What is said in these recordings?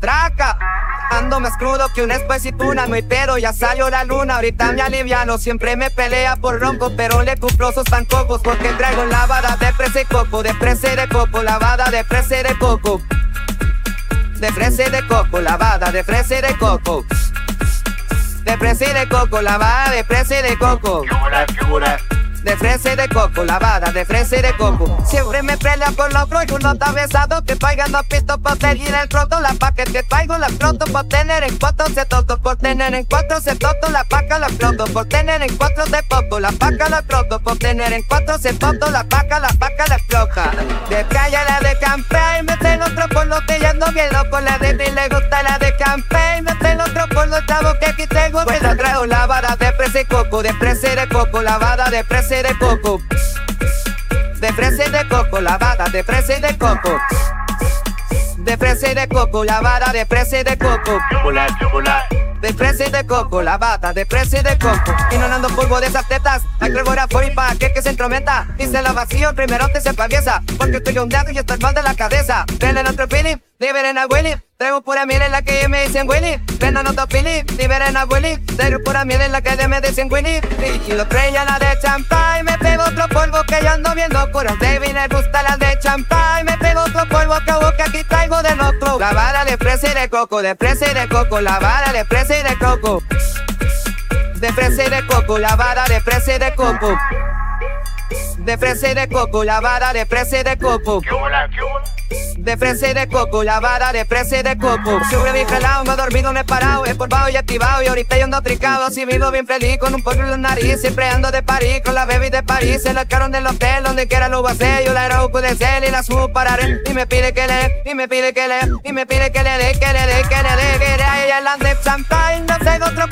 Traca, ando más crudo que un espesituna, no pero ya salió la luna, ahorita me aliviano, siempre me pelea por ronco, pero le cumplo sus cocos porque traigo lavada de fresa y coco, de fresa y de coco, lavada de fresa y de coco, de fresa y de coco, lavada de fresa y de coco, de fresa y de coco, lavada de fresa y de coco de fresa y de coco, lavada de fresa y de coco. Siempre me pelea por los y uno está besado que traigan los pistos por tener el roto, la paca que traigo la pronto por tener en cuatro se toto, por tener en cuatro se toto, la paca la pronto, por tener en cuatro de poco, la paca la pronto, por tener en cuatro se toto, la paca, la paca la floja. De playa la de campaña, me tengo otro por lo que ya ando bien loco, la de ti le gusta la de campaña, me tengo otro por los chavos que aquí tengo, pero traigo lavada de fresa y coco, de fresa y de coco, lavada de fresa de coco. De fresa y de coco, lavada de fresa y de coco. De fresa y de coco, lavada de fresa y de coco. De fresa y de coco, lavada de fresa y de coco. Y no ando polvo de esas tetas. Hay gregora por y pa' que que se entrometa. Dice la vacío, primero te se paviesa. Porque estoy ondeado y estoy mal de la cabeza. En otro feeling, liberen a Willy. Traigo pura miel en la que me dicen Willy. Vendan otro pili, liberen a Willy. Traigo pura miel en la que me dicen Willy. Y lo ya la de champán. Me pego otro polvo que yo ando viendo curas. De me gusta la de champán. Me pego otro polvo que hago que aquí traigo de otro. La vara de fresa y de coco, de fresa y de coco. La vara de fresa y de coco. De fresa y de coco, la vara de fresa y de coco. De fresa y de coco, la vara de fresa y de coco. De fresa y de coco, la vara de fresa y de coco. Siempre bien jalado, me he dormido, me he parado, he polvado y activado. Y ahorita yo ando tricado, así vivo bien feliz, con un polvo en la nariz. Siempre ando de París, con la baby de París. Se la caron del hotel, donde quiera lo hacer. Yo la era de ser y la subo para Y me pide que le, y me pide que le, y me pide que le dé, que le dé, que le dé, que le dé. Ella la de champagne, no tengo otro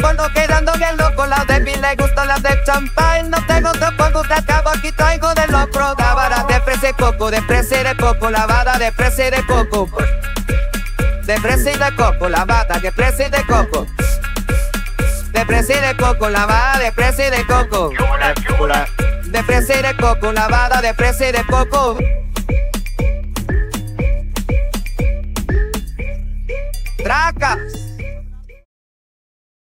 de champagne, no tengo polvo, que acabo aquí traigo de loco. La vara de fresa y coco, de fresa y de coco, la vara de fresa de coco. De fresa y de coco, la bata de fresa y de coco. De fresa y de coco, lavada de fresa y de coco. De fresa y de coco, lavada de fresa y de coco. Traca.